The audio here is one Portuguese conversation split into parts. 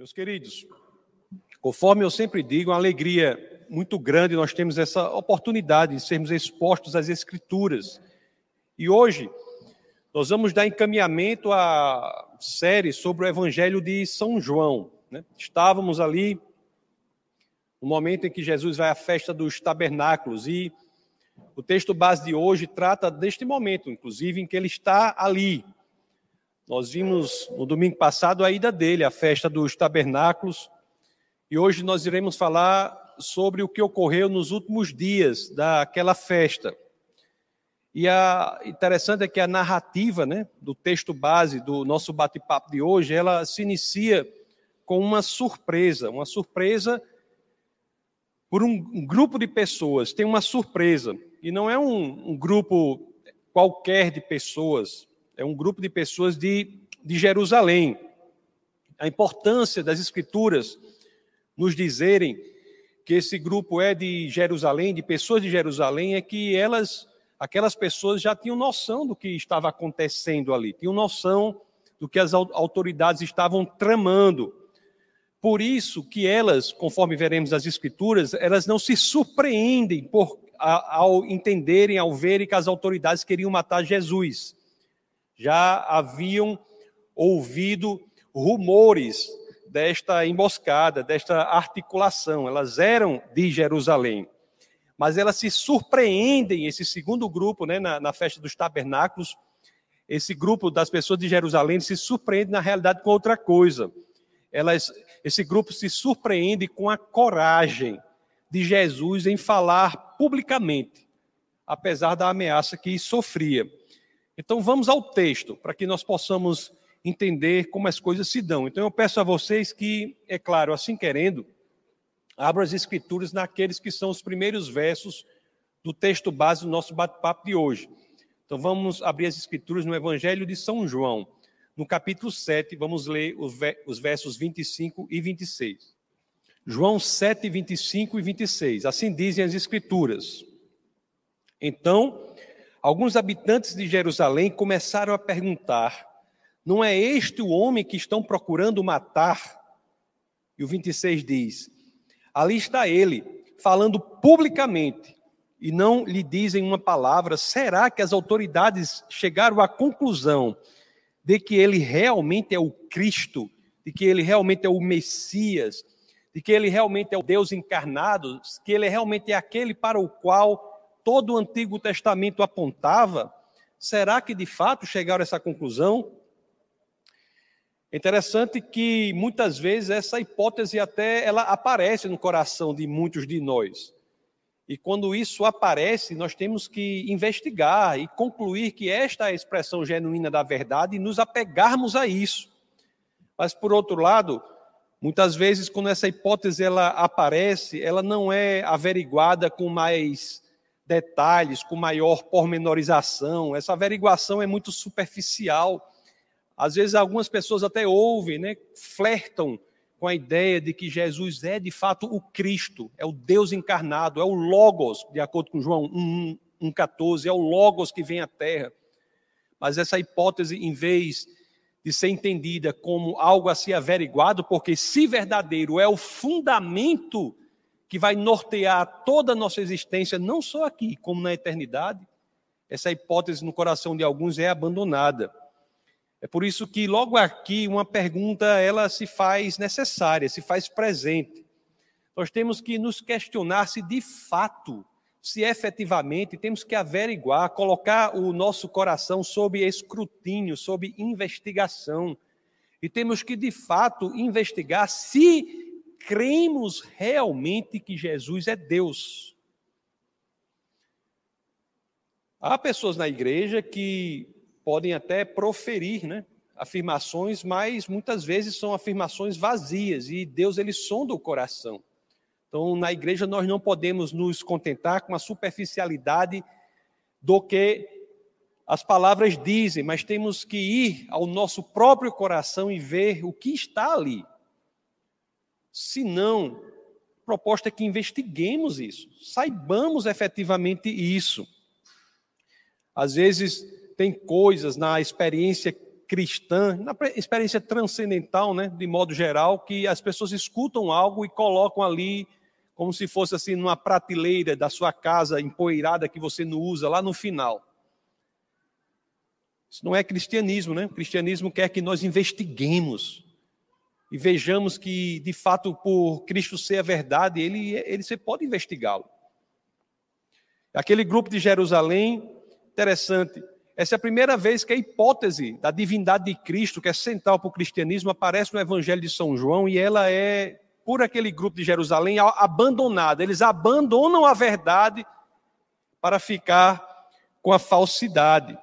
Meus queridos, conforme eu sempre digo, uma alegria muito grande nós temos essa oportunidade de sermos expostos às Escrituras. E hoje nós vamos dar encaminhamento à série sobre o Evangelho de São João. Né? Estávamos ali no momento em que Jesus vai à festa dos tabernáculos e o texto base de hoje trata deste momento, inclusive em que ele está ali, nós vimos no domingo passado a ida dele à festa dos tabernáculos e hoje nós iremos falar sobre o que ocorreu nos últimos dias daquela festa. E a interessante é que a narrativa, né, do texto base do nosso bate-papo de hoje, ela se inicia com uma surpresa, uma surpresa por um, grupo de pessoas. Tem uma surpresa e não é um, um grupo qualquer de pessoas, é um grupo de pessoas de, de Jerusalém. A importância das Escrituras nos dizerem que esse grupo é de Jerusalém, de pessoas de Jerusalém, é que elas, aquelas pessoas já tinham noção do que estava acontecendo ali, tinham noção do que as autoridades estavam tramando. Por isso que elas, conforme veremos nas Escrituras, elas não se surpreendem por, ao entenderem, ao verem que as autoridades queriam matar Jesus já haviam ouvido rumores desta emboscada, desta articulação. Elas eram de Jerusalém. Mas elas se surpreendem, esse segundo grupo, né, na, na festa dos tabernáculos, esse grupo das pessoas de Jerusalém se surpreende, na realidade, com outra coisa. Elas, esse grupo se surpreende com a coragem de Jesus em falar publicamente, apesar da ameaça que sofria. Então vamos ao texto, para que nós possamos entender como as coisas se dão. Então eu peço a vocês que, é claro, assim querendo, abram as escrituras naqueles que são os primeiros versos do texto base do nosso bate-papo de hoje. Então vamos abrir as escrituras no Evangelho de São João, no capítulo 7, vamos ler os versos 25 e 26. João 7, 25 e 26. Assim dizem as escrituras. Então, alguns habitantes de Jerusalém começaram a perguntar: não é este o homem que estão procurando matar? E o 26 diz: ali está ele, falando publicamente, e não lhe dizem uma palavra. Será que as autoridades chegaram à conclusão de que ele realmente é o Cristo, de que ele realmente é o Messias, de que ele realmente é o Deus encarnado, que ele realmente é aquele para o qual todo o Antigo Testamento apontava, será que de fato chegaram a essa conclusão? É interessante que muitas vezes essa hipótese até ela aparece no coração de muitos de nós. E quando isso aparece, nós temos que investigar e concluir que esta é a expressão genuína da verdade e nos apegarmos a isso. Mas por outro lado, muitas vezes quando essa hipótese ela aparece, ela não é averiguada com mais detalhes, com maior pormenorização. Essa averiguação é muito superficial. Às vezes algumas pessoas até ouvem, né, flertam com a ideia de que Jesus é de fato o Cristo, é o Deus encarnado, é o Logos, de acordo com João 1,14, é o Logos que vem à Terra. Mas essa hipótese, em vez de ser entendida como algo a ser averiguado, porque se verdadeiro é o fundamento que vai nortear toda a nossa existência, não só aqui, como na eternidade, essa hipótese no coração de alguns é abandonada. É por isso que logo aqui uma pergunta ela se faz necessária, se faz presente. Nós temos que nos questionar se de fato, se efetivamente temos que averiguar, colocar o nosso coração sob escrutínio, sob investigação. E temos que de fato investigar se cremos realmente que Jesus é Deus. Há pessoas na igreja que podem até proferir, né, afirmações, mas muitas vezes são afirmações vazias e Deus ele sonda o coração. Então, na igreja nós não podemos nos contentar com a superficialidade do que as palavras dizem, mas temos que ir ao nosso próprio coração e ver o que está ali. Se não, a proposta é que investiguemos isso, saibamos efetivamente isso. Às vezes, tem coisas na experiência cristã, na experiência transcendental, né, de modo geral, que as pessoas escutam algo e colocam ali como se fosse assim numa prateleira da sua casa empoeirada que você não usa lá no final. Isso não é cristianismo, né? O cristianismo quer que nós investiguemos e vejamos que, de fato, por Cristo ser a verdade, ele, ele você pode investigá-lo. Aquele grupo de Jerusalém, interessante, essa é a primeira vez que a hipótese da divindade de Cristo, que é central para o cristianismo, aparece no Evangelho de São João e ela é, por aquele grupo de Jerusalém, abandonada. Eles abandonam a verdade para ficar com a falsidade.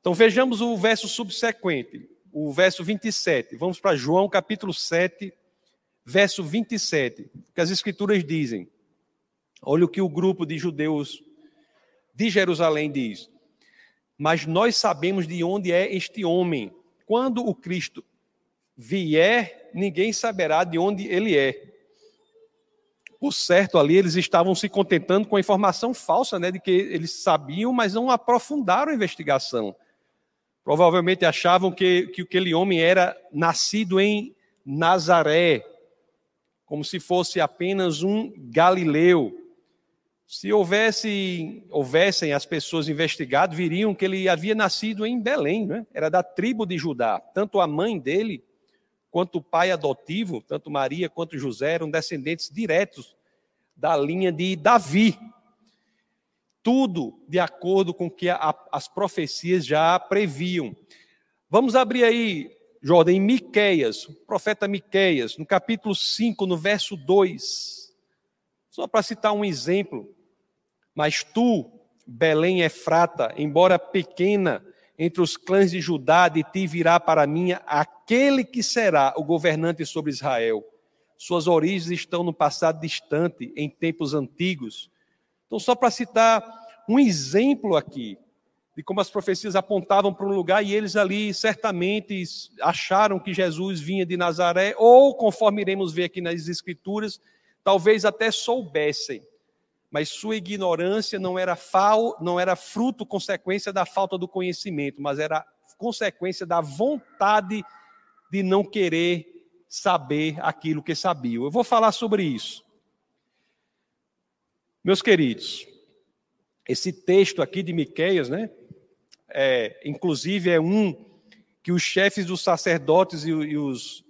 Então vejamos o verso subsequente, o verso 27. Vamos para João capítulo 7, verso 27, que as escrituras dizem. Olha o que o grupo de judeus de Jerusalém diz. Mas nós sabemos de onde é este homem. Quando o Cristo vier, ninguém saberá de onde ele é. Por certo, ali eles estavam se contentando com a informação falsa, né, de que eles sabiam, mas não aprofundaram a investigação. Provavelmente achavam que, que aquele homem era nascido em Nazaré, como se fosse apenas um galileu. Se houvesse, houvessem as pessoas investigadas, viriam que ele havia nascido em Belém, né? era da tribo de Judá. Tanto a mãe dele, quanto o pai adotivo, tanto Maria quanto José, eram descendentes diretos da linha de Davi tudo de acordo com o que a, as profecias já previam. Vamos abrir aí, Jordan, em Miqueias, o profeta Miqueias, no capítulo 5, no verso 2. Só para citar um exemplo. Mas tu, Belém Efrata, embora pequena entre os clãs de Judá, de ti virá para mim aquele que será o governante sobre Israel. Suas origens estão no passado distante, em tempos antigos então, só para citar um exemplo aqui de como as profecias apontavam para um lugar e eles ali certamente acharam que Jesus vinha de Nazaré, ou conforme iremos ver aqui nas Escrituras, talvez até soubessem, mas sua ignorância não era, fal, não era fruto, consequência da falta do conhecimento, mas era consequência da vontade de não querer saber aquilo que sabiam. Eu vou falar sobre isso. Meus queridos, esse texto aqui de Miqueias, né? É, inclusive é um que os chefes dos sacerdotes e, e, os,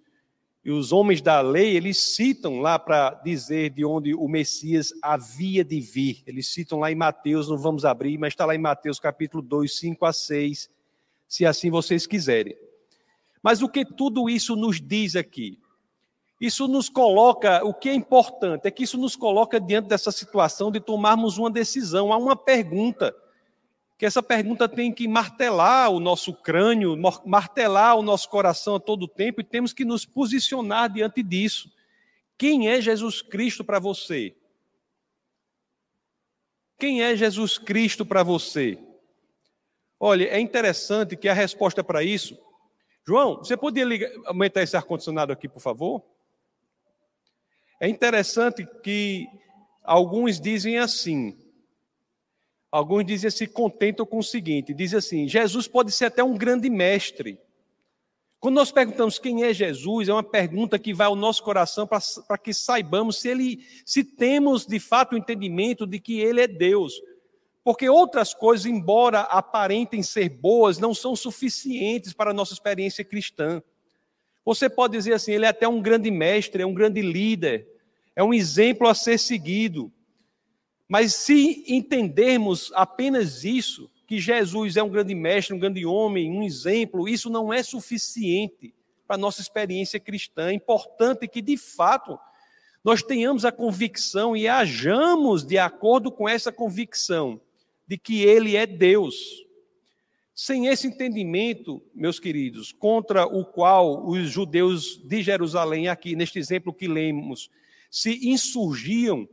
e os homens da lei, eles citam lá para dizer de onde o Messias havia de vir. Eles citam lá em Mateus, não vamos abrir, mas está lá em Mateus capítulo 2, 5 a 6, se assim vocês quiserem. Mas o que tudo isso nos diz aqui? Isso nos coloca, o que é importante é que isso nos coloca diante dessa situação de tomarmos uma decisão. Há uma pergunta, que essa pergunta tem que martelar o nosso crânio, martelar o nosso coração a todo tempo e temos que nos posicionar diante disso. Quem é Jesus Cristo para você? Quem é Jesus Cristo para você? Olha, é interessante que a resposta para isso. João, você poderia ligar, aumentar esse ar-condicionado aqui, por favor? É interessante que alguns dizem assim, alguns dizem se contentam com o seguinte, dizem assim, Jesus pode ser até um grande mestre. Quando nós perguntamos quem é Jesus, é uma pergunta que vai ao nosso coração para que saibamos se ele, se temos de fato o entendimento de que ele é Deus. Porque outras coisas, embora aparentem ser boas, não são suficientes para a nossa experiência cristã. Você pode dizer assim, ele é até um grande mestre, é um grande líder, é um exemplo a ser seguido. Mas se entendermos apenas isso, que Jesus é um grande mestre, um grande homem, um exemplo, isso não é suficiente para a nossa experiência cristã. É importante que, de fato, nós tenhamos a convicção e hajamos de acordo com essa convicção de que Ele é Deus. Sem esse entendimento, meus queridos, contra o qual os judeus de Jerusalém, aqui neste exemplo que lemos, se insurgiam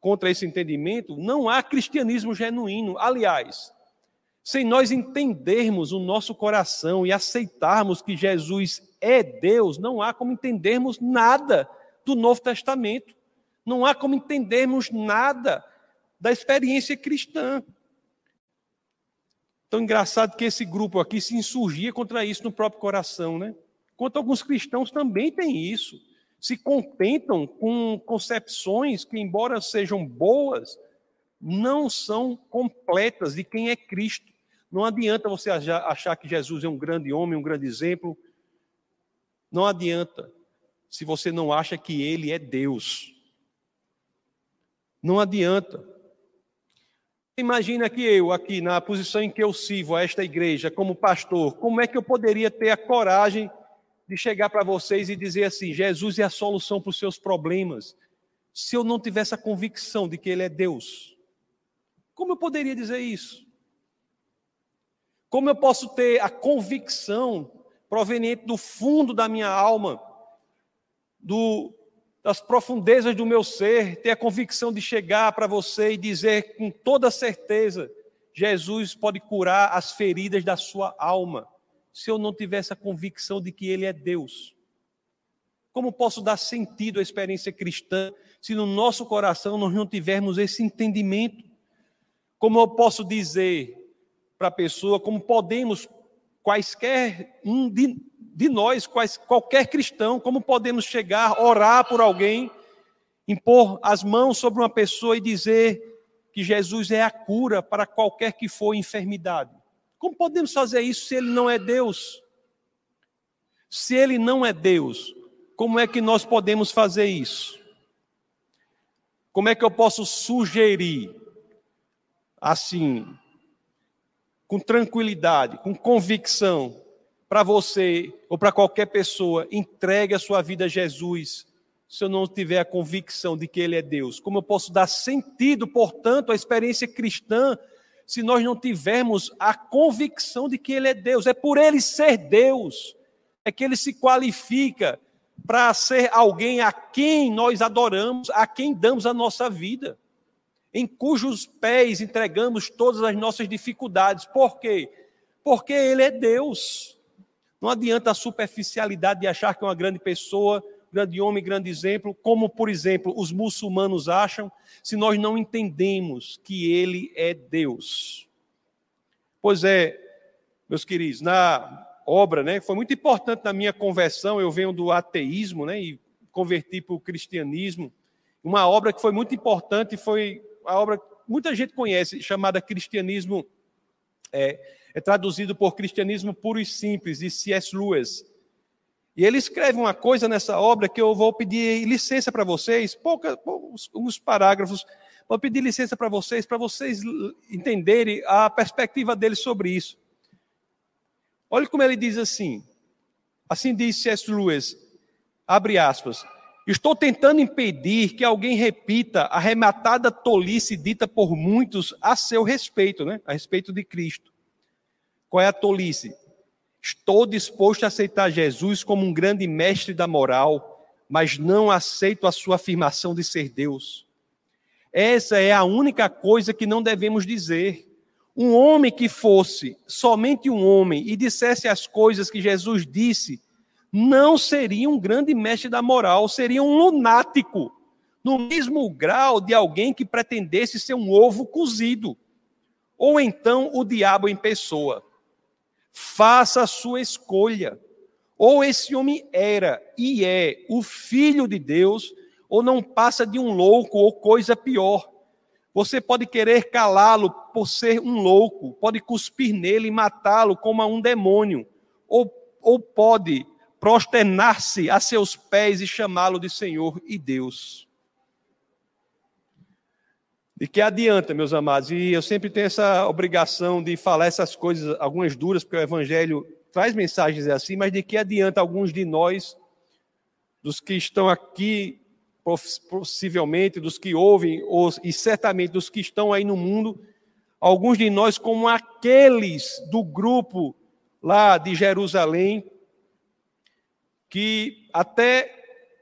contra esse entendimento, não há cristianismo genuíno. Aliás, sem nós entendermos o nosso coração e aceitarmos que Jesus é Deus, não há como entendermos nada do Novo Testamento. Não há como entendermos nada da experiência cristã. Tão engraçado que esse grupo aqui se insurgia contra isso no próprio coração, né? Enquanto alguns cristãos também têm isso. Se contentam com concepções que, embora sejam boas, não são completas de quem é Cristo. Não adianta você achar que Jesus é um grande homem, um grande exemplo. Não adianta se você não acha que ele é Deus. Não adianta. Imagina que eu, aqui na posição em que eu sirvo a esta igreja como pastor, como é que eu poderia ter a coragem de chegar para vocês e dizer assim: Jesus é a solução para os seus problemas, se eu não tivesse a convicção de que Ele é Deus? Como eu poderia dizer isso? Como eu posso ter a convicção proveniente do fundo da minha alma, do, das profundezas do meu ser, ter a convicção de chegar para você e dizer com toda certeza: Jesus pode curar as feridas da sua alma, se eu não tivesse a convicção de que Ele é Deus? Como posso dar sentido à experiência cristã se no nosso coração nós não tivermos esse entendimento? Como eu posso dizer para a pessoa, como podemos, quaisquer um de, de nós, quais, qualquer cristão, como podemos chegar, orar por alguém, impor as mãos sobre uma pessoa e dizer que Jesus é a cura para qualquer que for enfermidade? Como podemos fazer isso se ele não é Deus? Se ele não é Deus, como é que nós podemos fazer isso? Como é que eu posso sugerir assim, com tranquilidade, com convicção, para você ou para qualquer pessoa, entregue a sua vida a Jesus, se eu não tiver a convicção de que Ele é Deus? Como eu posso dar sentido, portanto, à experiência cristã, se nós não tivermos a convicção de que Ele é Deus? É por Ele ser Deus, é que Ele se qualifica para ser alguém a quem nós adoramos, a quem damos a nossa vida em cujos pés entregamos todas as nossas dificuldades. Por quê? Porque Ele é Deus. Não adianta a superficialidade de achar que é uma grande pessoa, grande homem, grande exemplo, como, por exemplo, os muçulmanos acham, se nós não entendemos que Ele é Deus. Pois é, meus queridos, na obra, né, foi muito importante na minha conversão, eu venho do ateísmo, né, e converti para o cristianismo. Uma obra que foi muito importante foi a obra que muita gente conhece, chamada Cristianismo, é, é traduzido por Cristianismo Puro e Simples, de C.S. Lewis. E ele escreve uma coisa nessa obra que eu vou pedir licença para vocês, pouca, poucos, uns parágrafos, vou pedir licença para vocês, para vocês entenderem a perspectiva dele sobre isso. Olha como ele diz assim, assim diz C.S. Lewis, abre aspas, Estou tentando impedir que alguém repita a rematada tolice dita por muitos a seu respeito, né? a respeito de Cristo. Qual é a tolice? Estou disposto a aceitar Jesus como um grande mestre da moral, mas não aceito a sua afirmação de ser Deus. Essa é a única coisa que não devemos dizer. Um homem que fosse somente um homem e dissesse as coisas que Jesus disse, não seria um grande mestre da moral, seria um lunático, no mesmo grau de alguém que pretendesse ser um ovo cozido, ou então o diabo em pessoa. Faça a sua escolha. Ou esse homem era e é o filho de Deus, ou não passa de um louco ou coisa pior. Você pode querer calá-lo por ser um louco, pode cuspir nele e matá-lo como a um demônio, ou, ou pode prosternar-se a seus pés e chamá-lo de Senhor e Deus. De que adianta, meus amados? E eu sempre tenho essa obrigação de falar essas coisas, algumas duras, porque o Evangelho traz mensagens assim, mas de que adianta alguns de nós, dos que estão aqui, possivelmente, dos que ouvem, e certamente dos que estão aí no mundo, alguns de nós, como aqueles do grupo lá de Jerusalém, que até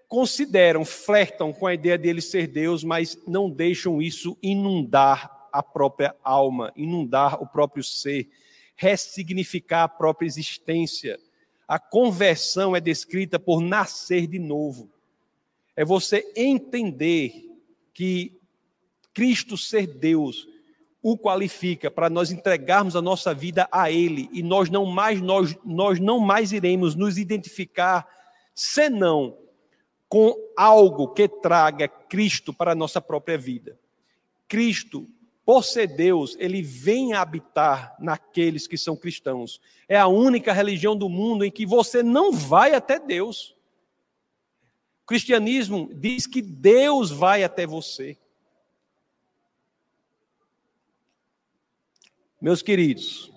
consideram, flertam com a ideia de ele ser Deus, mas não deixam isso inundar a própria alma, inundar o próprio ser, ressignificar a própria existência. A conversão é descrita por nascer de novo. É você entender que Cristo ser Deus, o qualifica para nós entregarmos a nossa vida a Ele e nós não mais nós, nós não mais iremos nos identificar senão com algo que traga Cristo para a nossa própria vida. Cristo, por ser Deus, ele vem habitar naqueles que são cristãos. É a única religião do mundo em que você não vai até Deus. O cristianismo diz que Deus vai até você. Meus queridos,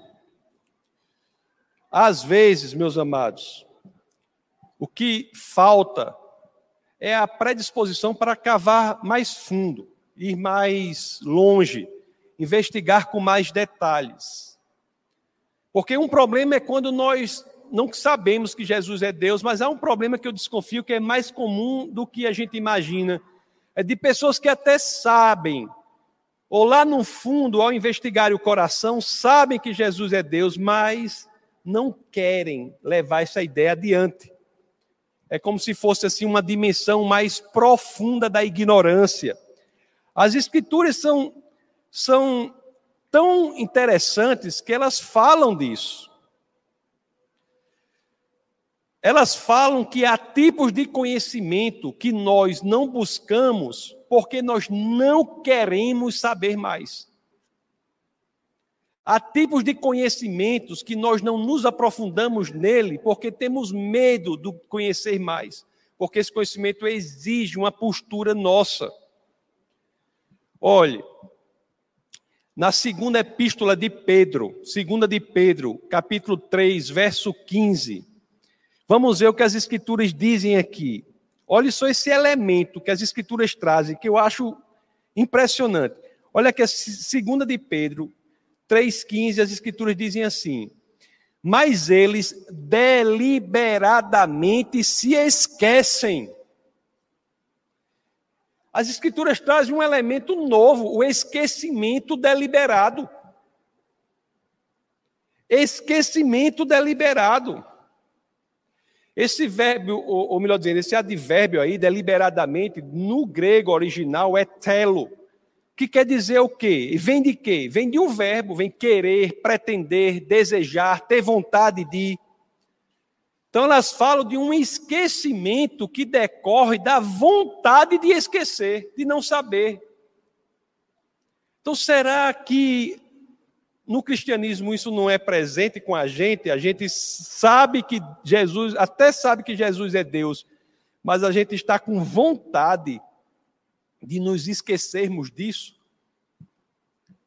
às vezes, meus amados, o que falta é a predisposição para cavar mais fundo, ir mais longe, investigar com mais detalhes. Porque um problema é quando nós não sabemos que Jesus é Deus, mas há um problema que eu desconfio que é mais comum do que a gente imagina. É de pessoas que até sabem ou lá no fundo, ao investigar o coração, sabem que Jesus é Deus, mas não querem levar essa ideia adiante. É como se fosse assim uma dimensão mais profunda da ignorância. As escrituras são, são tão interessantes que elas falam disso. Elas falam que há tipos de conhecimento que nós não buscamos porque nós não queremos saber mais. Há tipos de conhecimentos que nós não nos aprofundamos nele porque temos medo de conhecer mais, porque esse conhecimento exige uma postura nossa. Olhe, na segunda epístola de Pedro, segunda de Pedro, capítulo 3, verso 15, vamos ver o que as escrituras dizem aqui. Olha só esse elemento que as escrituras trazem, que eu acho impressionante. Olha que a segunda de Pedro 3,15, as escrituras dizem assim: Mas eles deliberadamente se esquecem. As escrituras trazem um elemento novo, o esquecimento deliberado. Esquecimento deliberado. Esse verbo, ou, melhor dizendo, esse advérbio aí, deliberadamente, no grego original é telo, que quer dizer o quê? Vem de quê? Vem de um verbo, vem querer, pretender, desejar, ter vontade de. Então elas falam de um esquecimento que decorre da vontade de esquecer, de não saber. Então será que no cristianismo isso não é presente com a gente, a gente sabe que Jesus, até sabe que Jesus é Deus, mas a gente está com vontade de nos esquecermos disso?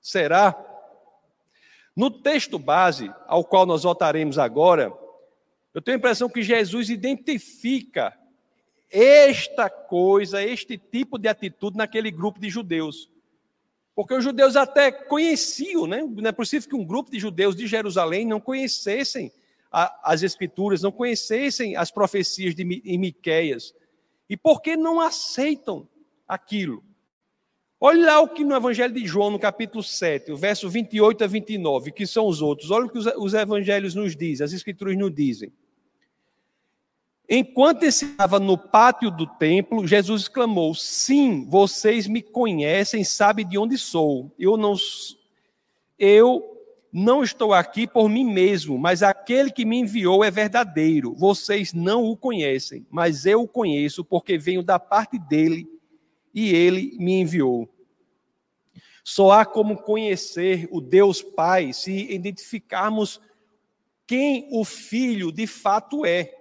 Será? No texto base, ao qual nós voltaremos agora, eu tenho a impressão que Jesus identifica esta coisa, este tipo de atitude naquele grupo de judeus. Porque os judeus até conheciam, né? não é possível que um grupo de judeus de Jerusalém não conhecessem a, as escrituras, não conhecessem as profecias de em Miqueias. E por que não aceitam aquilo? Olha lá o que no Evangelho de João, no capítulo 7, o verso 28 a 29, que são os outros. Olha o que os, os evangelhos nos dizem, as escrituras nos dizem. Enquanto estava no pátio do templo, Jesus exclamou: Sim, vocês me conhecem, sabem de onde sou. Eu não, eu não estou aqui por mim mesmo, mas aquele que me enviou é verdadeiro. Vocês não o conhecem, mas eu o conheço porque venho da parte dele e ele me enviou. Só há como conhecer o Deus Pai se identificarmos quem o Filho de fato é.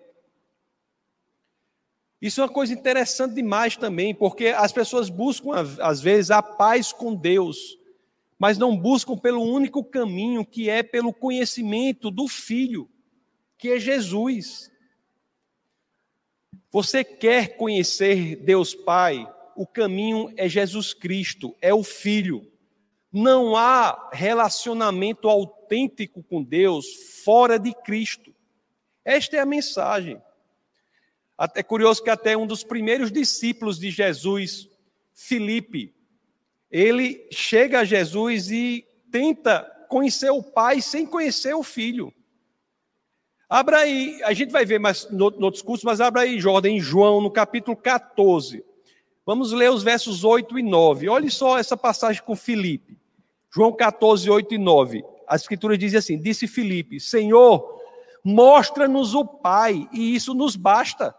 Isso é uma coisa interessante demais também, porque as pessoas buscam, às vezes, a paz com Deus, mas não buscam pelo único caminho que é pelo conhecimento do Filho, que é Jesus. Você quer conhecer Deus Pai? O caminho é Jesus Cristo, é o Filho. Não há relacionamento autêntico com Deus fora de Cristo. Esta é a mensagem. É curioso que até um dos primeiros discípulos de Jesus, Filipe, ele chega a Jesus e tenta conhecer o pai sem conhecer o filho. Abra aí, a gente vai ver mais no, no discurso, mas abra aí, Jordan, em João, no capítulo 14. Vamos ler os versos 8 e 9. Olhe só essa passagem com Filipe. João 14, 8 e 9. As escrituras dizem assim: Disse Filipe, Senhor, mostra-nos o Pai, e isso nos basta.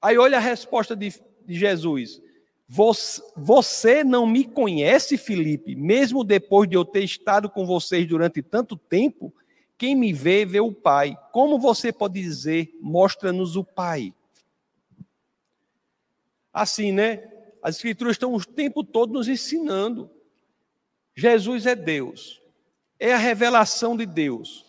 Aí olha a resposta de, de Jesus. Você não me conhece, Felipe, mesmo depois de eu ter estado com vocês durante tanto tempo? Quem me vê, vê o Pai. Como você pode dizer, mostra-nos o Pai? Assim, né? As Escrituras estão o tempo todo nos ensinando. Jesus é Deus, é a revelação de Deus.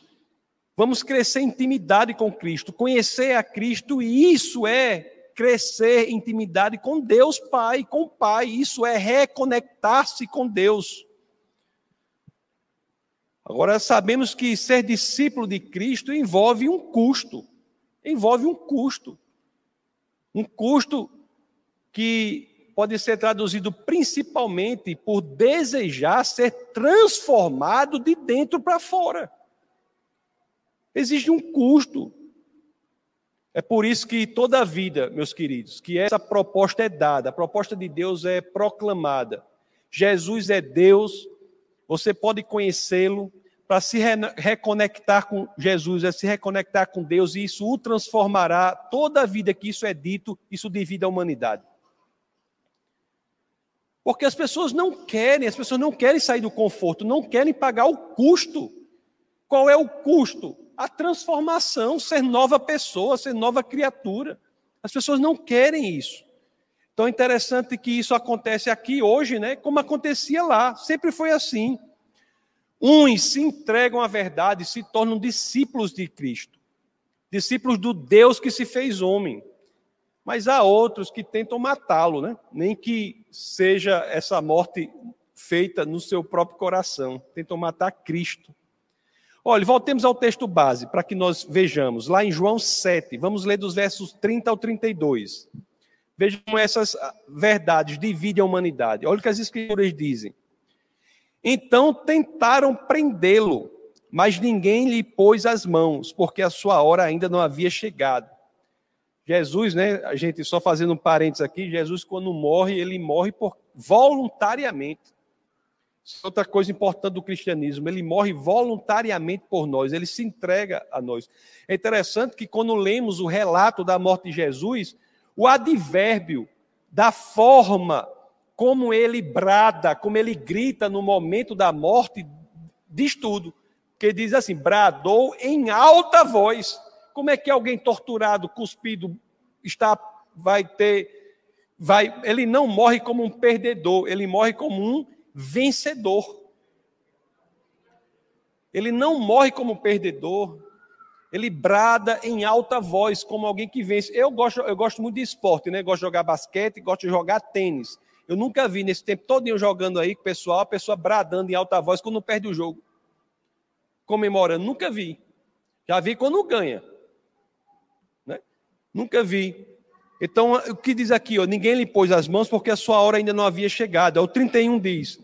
Vamos crescer em intimidade com Cristo, conhecer a Cristo, e isso é crescer em intimidade com Deus Pai, com o Pai. Isso é reconectar-se com Deus. Agora, sabemos que ser discípulo de Cristo envolve um custo. Envolve um custo. Um custo que pode ser traduzido principalmente por desejar ser transformado de dentro para fora. Existe um custo. É por isso que toda a vida, meus queridos, que essa proposta é dada, a proposta de Deus é proclamada. Jesus é Deus, você pode conhecê-lo, para se re reconectar com Jesus, é se reconectar com Deus, e isso o transformará, toda a vida que isso é dito, isso divide a humanidade. Porque as pessoas não querem, as pessoas não querem sair do conforto, não querem pagar o custo. Qual é o custo? a transformação, ser nova pessoa, ser nova criatura. As pessoas não querem isso. Então é interessante que isso acontece aqui hoje, né? Como acontecia lá, sempre foi assim. Uns se entregam à verdade, se tornam discípulos de Cristo, discípulos do Deus que se fez homem. Mas há outros que tentam matá-lo, né? Nem que seja essa morte feita no seu próprio coração, tentam matar Cristo. Olha, voltemos ao texto base para que nós vejamos. Lá em João 7, vamos ler dos versos 30 ao 32. Vejam essas ah, verdades, dividem a humanidade. Olha o que as escrituras dizem. Então tentaram prendê-lo, mas ninguém lhe pôs as mãos, porque a sua hora ainda não havia chegado. Jesus, né, a gente só fazendo um parênteses aqui, Jesus quando morre, ele morre por, voluntariamente. Outra coisa importante do cristianismo, ele morre voluntariamente por nós, ele se entrega a nós. É interessante que quando lemos o relato da morte de Jesus, o advérbio da forma como ele brada, como ele grita no momento da morte, diz tudo. Que diz assim: bradou em alta voz. Como é que alguém torturado, cuspido, está, vai ter, vai, ele não morre como um perdedor, ele morre como um vencedor. Ele não morre como perdedor, ele brada em alta voz como alguém que vence. Eu gosto, eu gosto muito de esporte, né? Gosto de jogar basquete, gosto de jogar tênis. Eu nunca vi nesse tempo todo eu jogando aí, pessoal, a pessoa bradando em alta voz quando perde o jogo. Comemorando, nunca vi. Já vi quando ganha. Nunca vi. Então, o que diz aqui? Ó, ninguém lhe pôs as mãos porque a sua hora ainda não havia chegado. O 31 diz: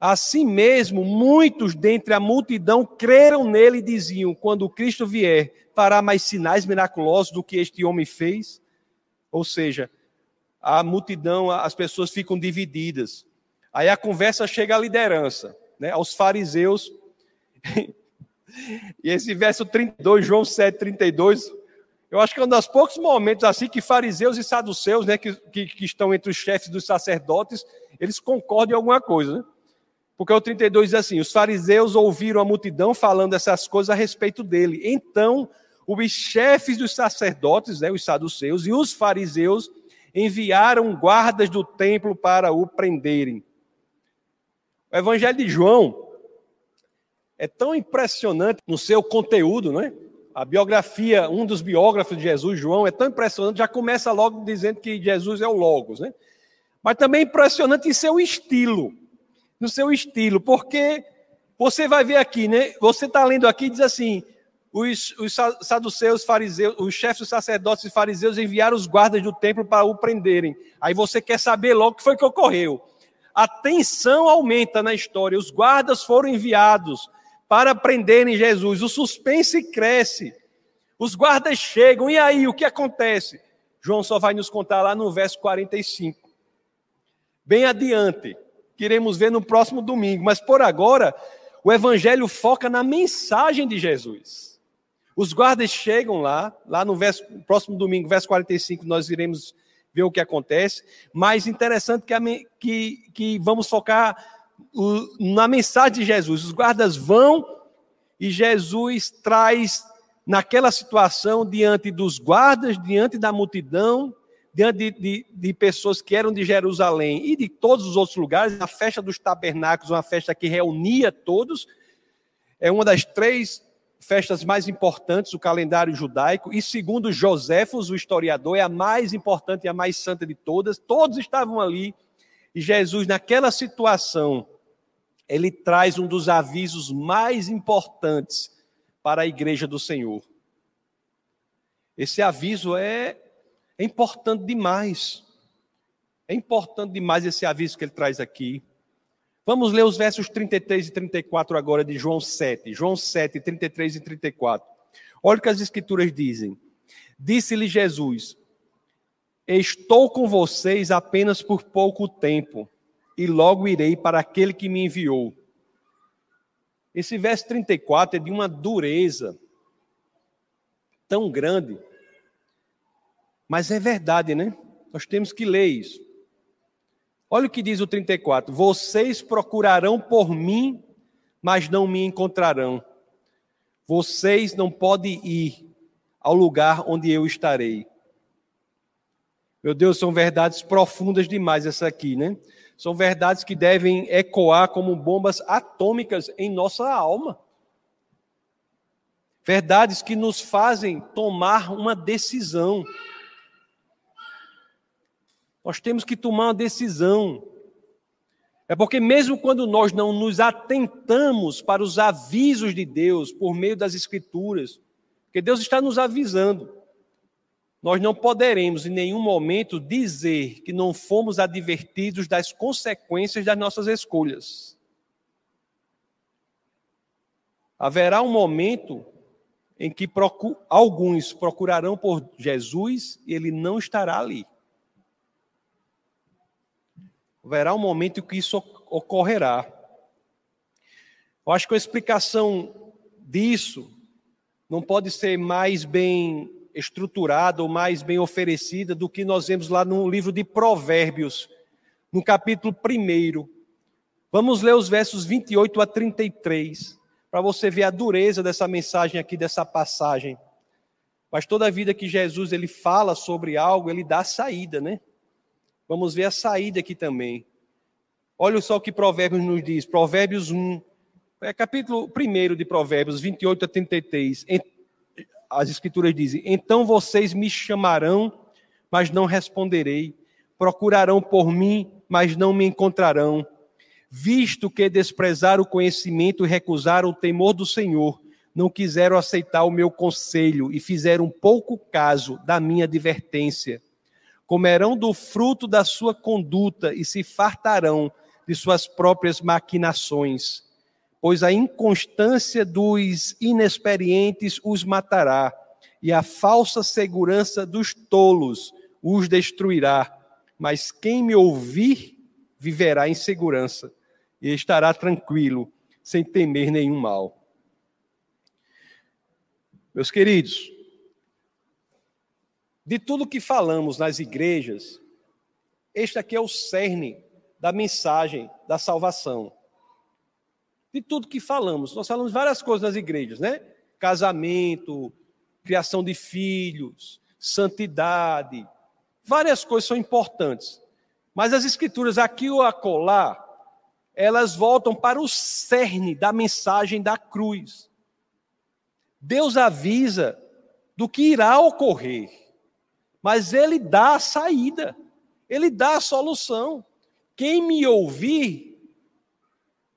Assim mesmo, muitos dentre a multidão creram nele e diziam: quando Cristo vier, fará mais sinais miraculosos do que este homem fez? Ou seja, a multidão, as pessoas ficam divididas. Aí a conversa chega à liderança, né, aos fariseus. e esse verso 32, João 7, 32, eu acho que é um dos poucos momentos assim que fariseus e saduceus, né, que, que, que estão entre os chefes dos sacerdotes, eles concordam em alguma coisa, né? Porque o 32 diz assim: os fariseus ouviram a multidão falando essas coisas a respeito dele. Então, os chefes dos sacerdotes, né, os saduceus, e os fariseus enviaram guardas do templo para o prenderem. O Evangelho de João é tão impressionante no seu conteúdo, não é? A biografia, um dos biógrafos de Jesus, João, é tão impressionante, já começa logo dizendo que Jesus é o Logos, né? Mas também impressionante em seu estilo no seu estilo, porque você vai ver aqui, né? Você está lendo aqui diz assim: os, os saduceus, fariseus, os chefes dos sacerdotes e fariseus enviaram os guardas do templo para o prenderem. Aí você quer saber logo o que foi que ocorreu. A tensão aumenta na história. Os guardas foram enviados para prenderem Jesus. O suspense cresce. Os guardas chegam. E aí, o que acontece? João só vai nos contar lá no verso 45. Bem adiante. que iremos ver no próximo domingo. Mas por agora, o evangelho foca na mensagem de Jesus. Os guardas chegam lá, lá no verso, próximo domingo, verso 45, nós iremos ver o que acontece. Mas interessante que, a, que, que vamos focar o, na mensagem de Jesus. Os guardas vão e Jesus traz naquela situação, diante dos guardas, diante da multidão, diante de, de, de, pessoas que eram de Jerusalém e de todos os outros lugares, a festa dos tabernáculos, uma festa que reunia todos, é uma das três festas mais importantes do calendário judaico, e segundo Joséfos, o historiador, é a mais importante e a mais santa de todas, todos estavam ali, e Jesus, naquela situação, ele traz um dos avisos mais importantes para a igreja do Senhor. Esse aviso é, é importante demais. É importante demais esse aviso que ele traz aqui. Vamos ler os versos 33 e 34 agora de João 7. João 7, 33 e 34. Olha o que as escrituras dizem. Disse-lhe Jesus: Estou com vocês apenas por pouco tempo, e logo irei para aquele que me enviou. Esse verso 34 é de uma dureza tão grande. Mas é verdade, né? Nós temos que ler isso. Olha o que diz o 34: Vocês procurarão por mim, mas não me encontrarão. Vocês não podem ir ao lugar onde eu estarei. Meu Deus, são verdades profundas demais essa aqui, né? São verdades que devem ecoar como bombas atômicas em nossa alma. Verdades que nos fazem tomar uma decisão. Nós temos que tomar uma decisão. É porque, mesmo quando nós não nos atentamos para os avisos de Deus por meio das Escrituras, porque Deus está nos avisando, nós não poderemos em nenhum momento dizer que não fomos advertidos das consequências das nossas escolhas. Haverá um momento em que procu alguns procurarão por Jesus e ele não estará ali. Haverá um momento em que isso ocorrerá. Eu acho que a explicação disso não pode ser mais bem estruturada ou mais bem oferecida do que nós vemos lá no livro de Provérbios, no capítulo 1. Vamos ler os versos 28 a 33, para você ver a dureza dessa mensagem aqui, dessa passagem. Mas toda a vida que Jesus ele fala sobre algo, ele dá a saída, né? Vamos ver a saída aqui também. Olha só o que Provérbios nos diz. Provérbios 1, é capítulo 1 de Provérbios, 28 a 33 as Escrituras dizem: Então vocês me chamarão, mas não responderei, procurarão por mim, mas não me encontrarão. Visto que desprezaram o conhecimento e recusaram o temor do Senhor, não quiseram aceitar o meu conselho e fizeram pouco caso da minha advertência. Comerão do fruto da sua conduta e se fartarão de suas próprias maquinações pois a inconstância dos inexperientes os matará, e a falsa segurança dos tolos os destruirá. Mas quem me ouvir viverá em segurança e estará tranquilo, sem temer nenhum mal. Meus queridos, de tudo que falamos nas igrejas, este aqui é o cerne da mensagem da salvação de tudo que falamos. Nós falamos várias coisas nas igrejas, né? Casamento, criação de filhos, santidade. Várias coisas são importantes. Mas as escrituras aqui ou acolá, elas voltam para o cerne da mensagem da cruz. Deus avisa do que irá ocorrer, mas ele dá a saída, ele dá a solução. Quem me ouvir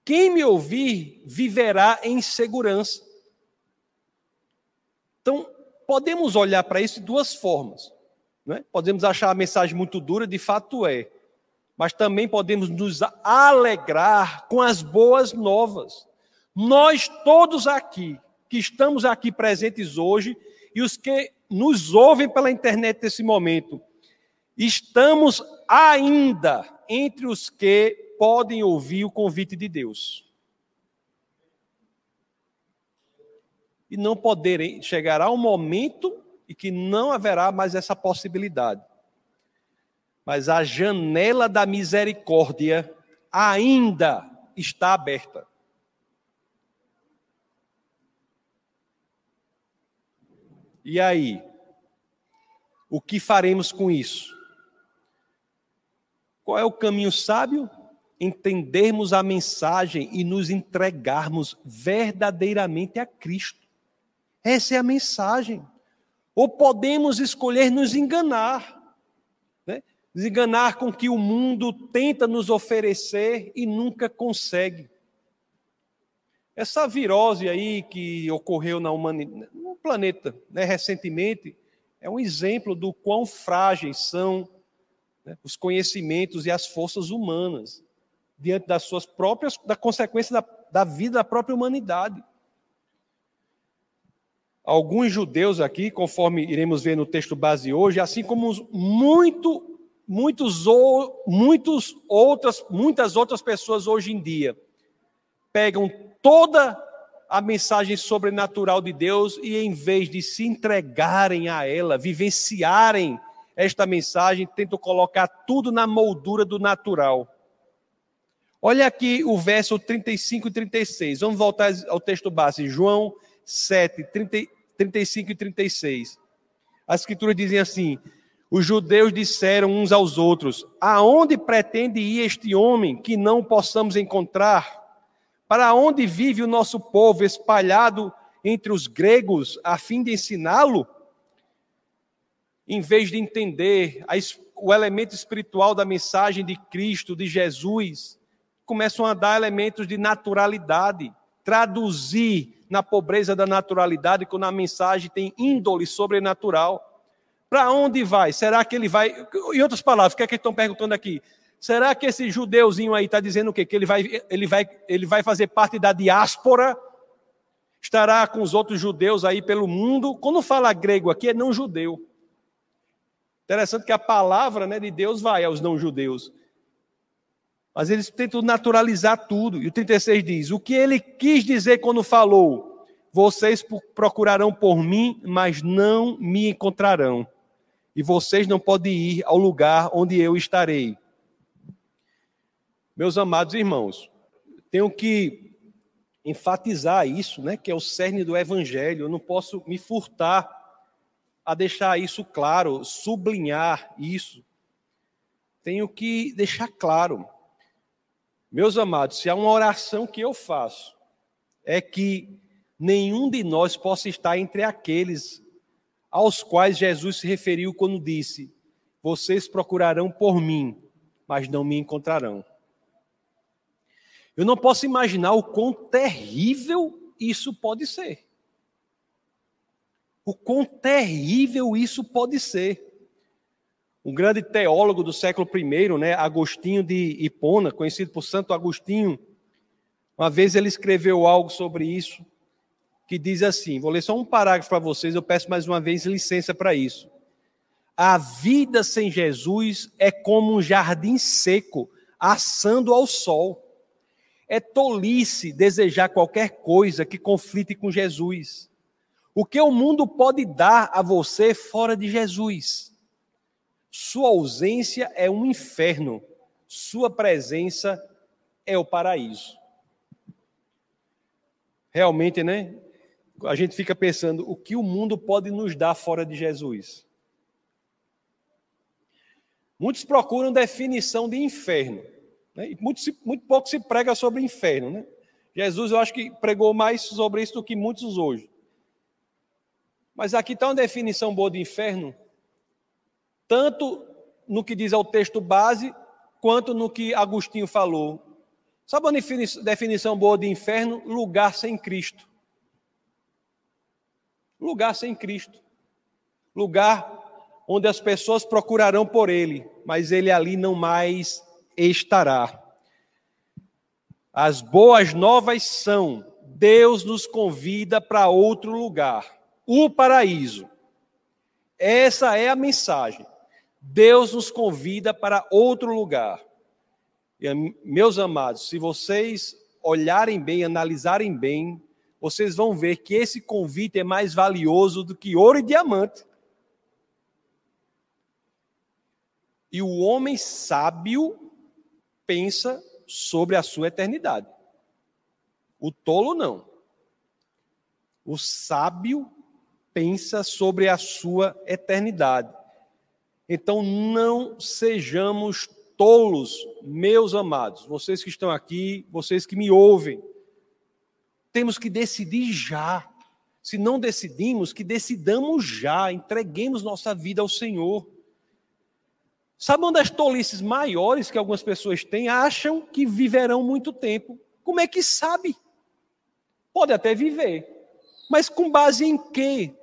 quem me ouvir viverá em segurança. Então, podemos olhar para isso de duas formas. Né? Podemos achar a mensagem muito dura, de fato é. Mas também podemos nos alegrar com as boas novas. Nós todos aqui, que estamos aqui presentes hoje, e os que nos ouvem pela internet nesse momento, estamos ainda entre os que podem ouvir o convite de Deus. E não poderem, chegará um momento e que não haverá mais essa possibilidade. Mas a janela da misericórdia ainda está aberta. E aí? O que faremos com isso? Qual é o caminho sábio? Entendermos a mensagem e nos entregarmos verdadeiramente a Cristo. Essa é a mensagem. Ou podemos escolher nos enganar, né? nos enganar com o que o mundo tenta nos oferecer e nunca consegue. Essa virose aí que ocorreu na humanidade, no planeta, né, recentemente, é um exemplo do quão frágeis são né, os conhecimentos e as forças humanas diante das suas próprias, da consequência da, da vida da própria humanidade. Alguns judeus aqui, conforme iremos ver no texto base hoje, assim como muito, muitos, muitos outras, muitas outras pessoas hoje em dia, pegam toda a mensagem sobrenatural de Deus e, em vez de se entregarem a ela, vivenciarem esta mensagem, tentam colocar tudo na moldura do natural. Olha aqui o verso 35 e 36. Vamos voltar ao texto base, João 7, 30, 35 e 36. As escrituras dizem assim: Os judeus disseram uns aos outros: Aonde pretende ir este homem que não possamos encontrar? Para onde vive o nosso povo espalhado entre os gregos a fim de ensiná-lo? Em vez de entender a, o elemento espiritual da mensagem de Cristo, de Jesus, começam a dar elementos de naturalidade, traduzir na pobreza da naturalidade, quando a mensagem tem índole sobrenatural. Para onde vai? Será que ele vai. Em outras palavras, o que é que estão perguntando aqui? Será que esse judeuzinho aí está dizendo o quê? Que ele vai, ele, vai, ele vai fazer parte da diáspora? Estará com os outros judeus aí pelo mundo? Quando fala grego aqui, é não judeu. Interessante que a palavra né, de Deus vai aos não judeus. Mas eles tentam naturalizar tudo. E o 36 diz: O que ele quis dizer quando falou? Vocês procurarão por mim, mas não me encontrarão. E vocês não podem ir ao lugar onde eu estarei. Meus amados irmãos, tenho que enfatizar isso, né, que é o cerne do evangelho. Eu não posso me furtar a deixar isso claro, sublinhar isso. Tenho que deixar claro. Meus amados, se há uma oração que eu faço, é que nenhum de nós possa estar entre aqueles aos quais Jesus se referiu quando disse: Vocês procurarão por mim, mas não me encontrarão. Eu não posso imaginar o quão terrível isso pode ser. O quão terrível isso pode ser. Um grande teólogo do século I, né, Agostinho de Hipona, conhecido por Santo Agostinho, uma vez ele escreveu algo sobre isso, que diz assim: vou ler só um parágrafo para vocês, eu peço mais uma vez licença para isso. A vida sem Jesus é como um jardim seco, assando ao sol. É tolice desejar qualquer coisa que conflite com Jesus. O que o mundo pode dar a você fora de Jesus? Sua ausência é um inferno, sua presença é o paraíso. Realmente, né? A gente fica pensando o que o mundo pode nos dar fora de Jesus. Muitos procuram definição de inferno. Né? E muito, muito pouco se prega sobre inferno. Né? Jesus, eu acho que pregou mais sobre isso do que muitos hoje. Mas aqui está uma definição boa de inferno, tanto no que diz ao texto base, quanto no que Agostinho falou. Sabe uma definição boa de inferno? Lugar sem Cristo. Lugar sem Cristo. Lugar onde as pessoas procurarão por Ele, mas Ele ali não mais estará. As boas novas são: Deus nos convida para outro lugar, o paraíso. Essa é a mensagem. Deus nos convida para outro lugar. E, meus amados, se vocês olharem bem, analisarem bem, vocês vão ver que esse convite é mais valioso do que ouro e diamante. E o homem sábio pensa sobre a sua eternidade. O tolo não. O sábio pensa sobre a sua eternidade. Então não sejamos tolos, meus amados, vocês que estão aqui, vocês que me ouvem. Temos que decidir já. Se não decidimos, que decidamos já, entreguemos nossa vida ao Senhor. Sabe uma das tolices maiores que algumas pessoas têm? Acham que viverão muito tempo. Como é que sabe? Pode até viver. Mas com base em quê?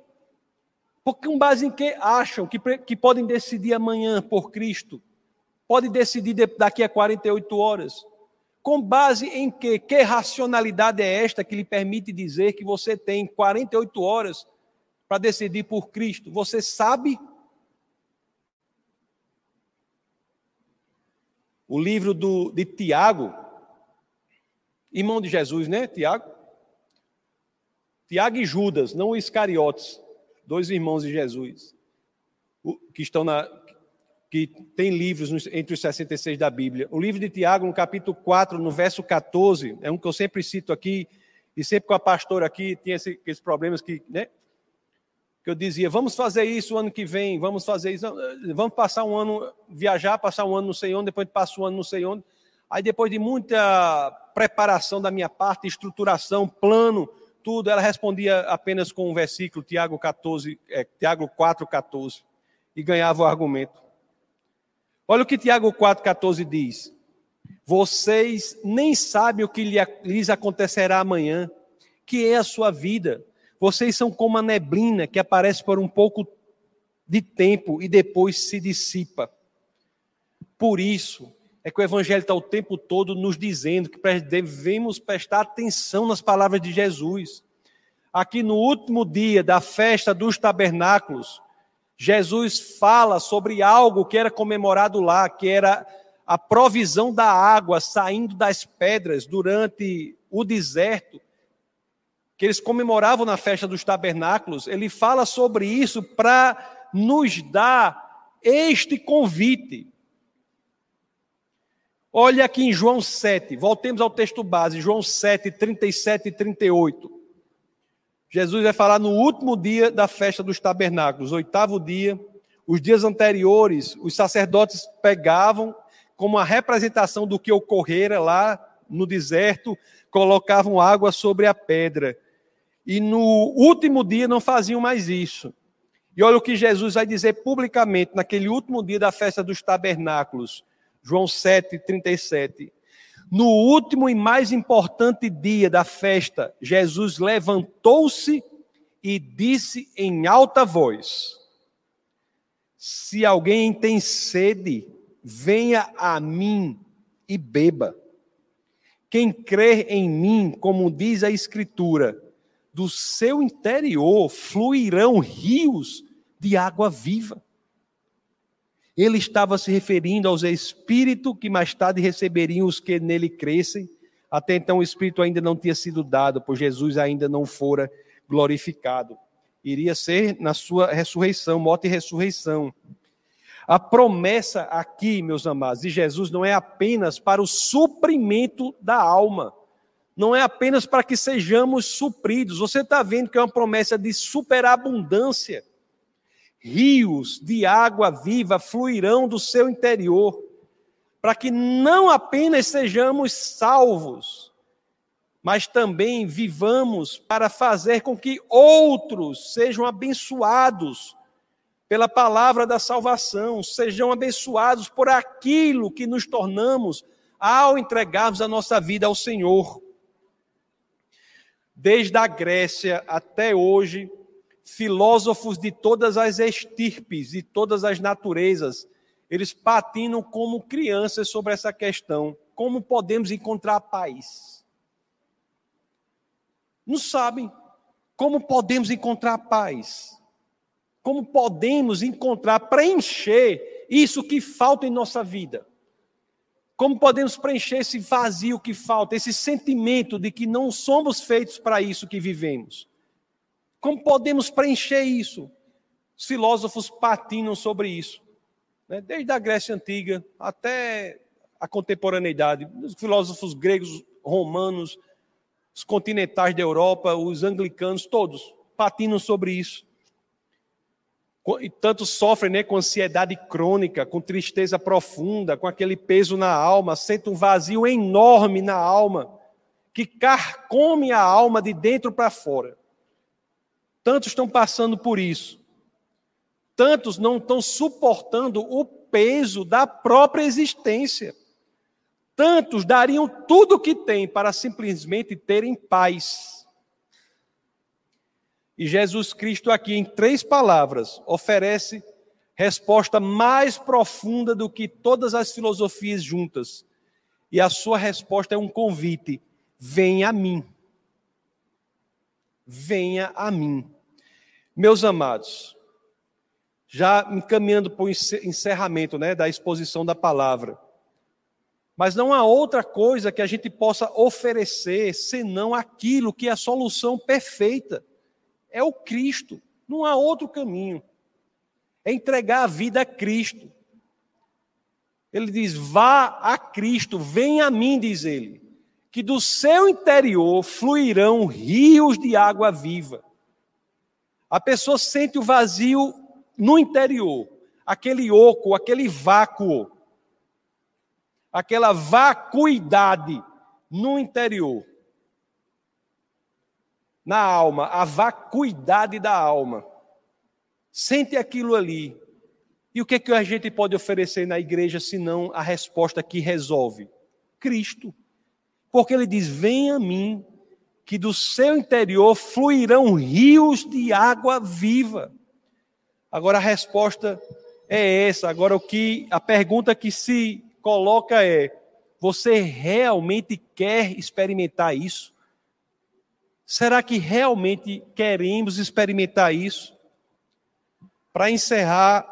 Porque com base em quê acham que, que podem decidir amanhã por Cristo? Pode decidir daqui a 48 horas. Com base em quê? Que racionalidade é esta que lhe permite dizer que você tem 48 horas para decidir por Cristo? Você sabe? O livro do, de Tiago, irmão de Jesus, né? Tiago? Tiago e Judas, não os Iscariotes, dois irmãos de Jesus, que estão na, que tem livros entre os 66 da Bíblia. O livro de Tiago, no capítulo 4, no verso 14, é um que eu sempre cito aqui, e sempre com a pastora aqui tinha esse, esses problemas que, né? Que eu dizia, vamos fazer isso o ano que vem, vamos fazer isso, vamos passar um ano, viajar, passar um ano no sei onde, depois passa um ano no sei onde. Aí depois de muita preparação da minha parte, estruturação, plano, tudo, ela respondia apenas com um versículo, Tiago 14, é, Tiago 4, 14, e ganhava o argumento. Olha o que Tiago 4,14 diz. Vocês nem sabem o que lhes acontecerá amanhã, que é a sua vida. Vocês são como a neblina que aparece por um pouco de tempo e depois se dissipa. Por isso, é que o Evangelho está o tempo todo nos dizendo que devemos prestar atenção nas palavras de Jesus. Aqui no último dia da festa dos tabernáculos, Jesus fala sobre algo que era comemorado lá, que era a provisão da água saindo das pedras durante o deserto, que eles comemoravam na festa dos tabernáculos. Ele fala sobre isso para nos dar este convite. Olha aqui em João 7, voltemos ao texto base, João 7, 37 e 38. Jesus vai falar no último dia da festa dos tabernáculos, oitavo dia. Os dias anteriores, os sacerdotes pegavam como a representação do que ocorrera lá no deserto, colocavam água sobre a pedra. E no último dia não faziam mais isso. E olha o que Jesus vai dizer publicamente naquele último dia da festa dos tabernáculos. João 7, 37. No último e mais importante dia da festa, Jesus levantou-se e disse em alta voz: Se alguém tem sede, venha a mim e beba. Quem crer em mim, como diz a Escritura, do seu interior fluirão rios de água viva. Ele estava se referindo aos espíritos que mais tarde receberiam os que nele crescem. Até então o espírito ainda não tinha sido dado, pois Jesus ainda não fora glorificado. Iria ser na sua ressurreição, morte e ressurreição. A promessa aqui, meus amados, de Jesus não é apenas para o suprimento da alma, não é apenas para que sejamos supridos. Você está vendo que é uma promessa de superabundância rios de água viva fluirão do seu interior, para que não apenas sejamos salvos, mas também vivamos para fazer com que outros sejam abençoados pela palavra da salvação, sejam abençoados por aquilo que nos tornamos ao entregarmos a nossa vida ao Senhor. Desde a Grécia até hoje, filósofos de todas as estirpes, de todas as naturezas, eles patinam como crianças sobre essa questão. Como podemos encontrar paz? Não sabem. Como podemos encontrar paz? Como podemos encontrar, preencher isso que falta em nossa vida? Como podemos preencher esse vazio que falta, esse sentimento de que não somos feitos para isso que vivemos? Como podemos preencher isso? Os filósofos patinam sobre isso, né? desde a Grécia Antiga até a contemporaneidade. Os filósofos gregos, romanos, os continentais da Europa, os anglicanos, todos patinam sobre isso. E tanto sofrem né, com ansiedade crônica, com tristeza profunda, com aquele peso na alma, sentem um vazio enorme na alma, que carcome a alma de dentro para fora. Tantos estão passando por isso. Tantos não estão suportando o peso da própria existência. Tantos dariam tudo o que têm para simplesmente terem paz. E Jesus Cristo, aqui, em três palavras, oferece resposta mais profunda do que todas as filosofias juntas. E a sua resposta é um convite: venha a mim. Venha a mim. Meus amados, já encaminhando para o encerramento né, da exposição da palavra. Mas não há outra coisa que a gente possa oferecer senão aquilo que é a solução perfeita. É o Cristo. Não há outro caminho. É entregar a vida a Cristo. Ele diz: vá a Cristo, venha a mim, diz ele, que do seu interior fluirão rios de água viva. A pessoa sente o vazio no interior, aquele oco, aquele vácuo aquela vacuidade no interior, na alma, a vacuidade da alma. Sente aquilo ali. E o que, é que a gente pode oferecer na igreja senão a resposta que resolve? Cristo. Porque ele diz: Venha a mim, que do seu interior fluirão rios de água viva. Agora a resposta é essa. Agora o que a pergunta que se coloca é: você realmente quer experimentar isso? Será que realmente queremos experimentar isso? Para encerrar,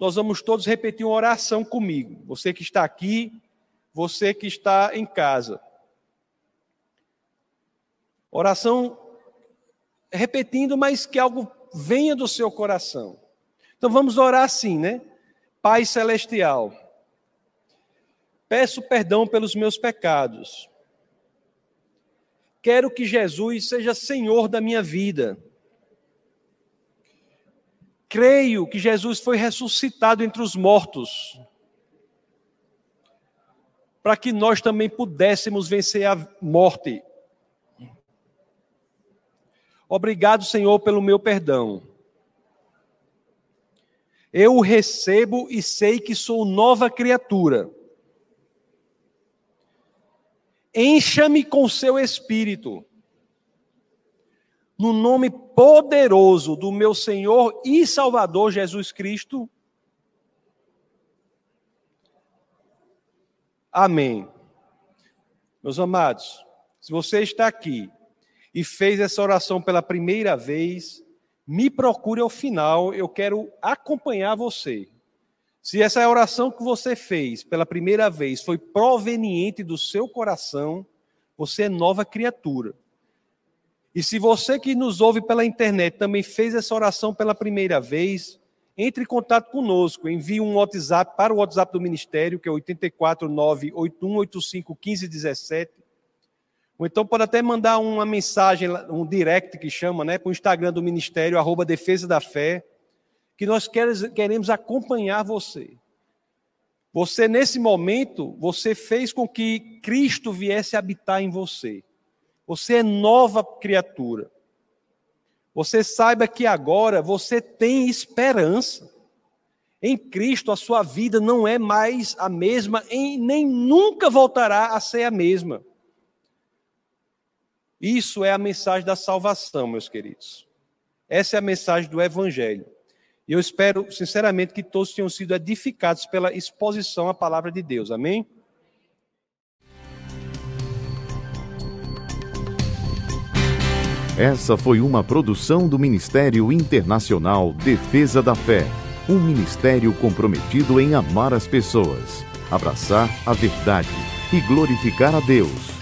nós vamos todos repetir uma oração comigo. Você que está aqui, você que está em casa. Oração repetindo, mas que algo venha do seu coração. Então vamos orar assim, né? Pai celestial, Peço perdão pelos meus pecados. Quero que Jesus seja Senhor da minha vida. Creio que Jesus foi ressuscitado entre os mortos, para que nós também pudéssemos vencer a morte. Obrigado, Senhor, pelo meu perdão. Eu o recebo e sei que sou nova criatura Encha-me com seu espírito. No nome poderoso do meu Senhor e Salvador Jesus Cristo. Amém. Meus amados, se você está aqui e fez essa oração pela primeira vez, me procure ao final, eu quero acompanhar você. Se essa oração que você fez pela primeira vez foi proveniente do seu coração, você é nova criatura. E se você que nos ouve pela internet também fez essa oração pela primeira vez, entre em contato conosco, envie um WhatsApp para o WhatsApp do Ministério, que é 849-8185-1517. Ou então pode até mandar uma mensagem, um direct que chama, né, para o Instagram do Ministério, arroba Defesa da Fé que nós queremos acompanhar você. Você, nesse momento, você fez com que Cristo viesse habitar em você. Você é nova criatura. Você saiba que agora você tem esperança. Em Cristo, a sua vida não é mais a mesma, e nem nunca voltará a ser a mesma. Isso é a mensagem da salvação, meus queridos. Essa é a mensagem do Evangelho. E eu espero, sinceramente, que todos tenham sido edificados pela exposição à palavra de Deus. Amém? Essa foi uma produção do Ministério Internacional Defesa da Fé, um ministério comprometido em amar as pessoas. abraçar a verdade e glorificar a Deus.